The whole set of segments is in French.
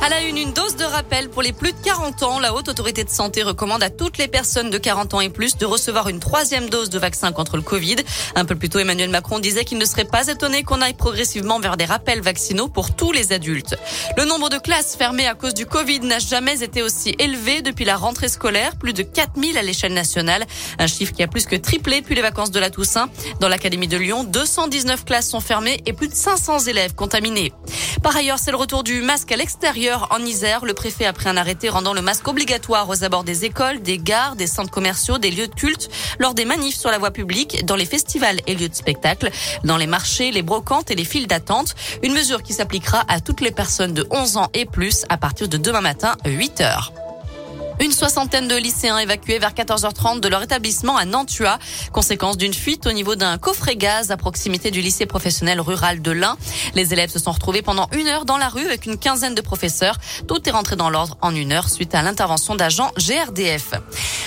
À la une, une dose de rappel pour les plus de 40 ans. La Haute Autorité de Santé recommande à toutes les personnes de 40 ans et plus de recevoir une troisième dose de vaccin contre le Covid. Un peu plus tôt, Emmanuel Macron disait qu'il ne serait pas étonné qu'on aille progressivement vers des rappels vaccinaux pour tous les adultes. Le nombre de classes fermées à cause du Covid n'a jamais été aussi élevé depuis la rentrée scolaire. Plus de 4000 à l'échelle nationale. Un chiffre qui a plus que triplé depuis les vacances de la Toussaint. Dans l'Académie de Lyon, 219 classes sont fermées et plus de 500 élèves contaminés. Par ailleurs, c'est le retour du masque à l'extérieur en Isère. Le préfet a pris un arrêté rendant le masque obligatoire aux abords des écoles, des gares, des centres commerciaux, des lieux de culte, lors des manifs sur la voie publique, dans les festivals et lieux de spectacle, dans les marchés, les brocantes et les files d'attente. Une mesure qui s'appliquera à toutes les personnes de 11 ans et plus à partir de demain matin, 8 heures. Soixantaine de lycéens évacués vers 14h30 de leur établissement à Nantua, conséquence d'une fuite au niveau d'un coffret gaz à proximité du lycée professionnel rural de l'Ain. Les élèves se sont retrouvés pendant une heure dans la rue avec une quinzaine de professeurs. Tout est rentré dans l'ordre en une heure suite à l'intervention d'agents GRDF.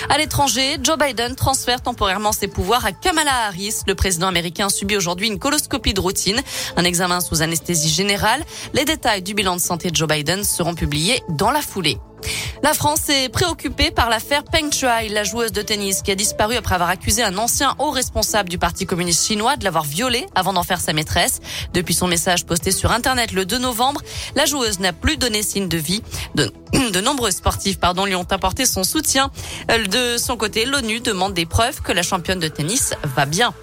À l'étranger, Joe Biden transfère temporairement ses pouvoirs à Kamala Harris. Le président américain subit aujourd'hui une coloscopie de routine, un examen sous anesthésie générale. Les détails du bilan de santé de Joe Biden seront publiés dans la foulée. La France est préoccupée par l'affaire Peng Shuai, la joueuse de tennis qui a disparu après avoir accusé un ancien haut responsable du Parti communiste chinois de l'avoir violée avant d'en faire sa maîtresse. Depuis son message posté sur Internet le 2 novembre, la joueuse n'a plus donné signe de vie. De, de nombreux sportifs pardon, lui ont apporté son soutien. De son côté, l'ONU demande des preuves que la championne de tennis va bien.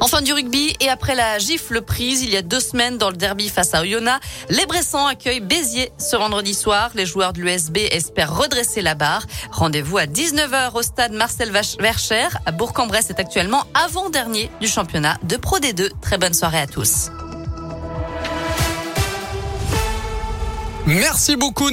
Enfin du rugby et après la gifle prise il y a deux semaines dans le derby face à Oyonnax, les Bressans accueillent Béziers ce vendredi soir. Les joueurs de l'USB espèrent redresser la barre. Rendez-vous à 19h au stade Marcel Vercher. À Bourg-en-Bresse est actuellement avant-dernier du championnat de Pro D2. Très bonne soirée à tous. Merci beaucoup.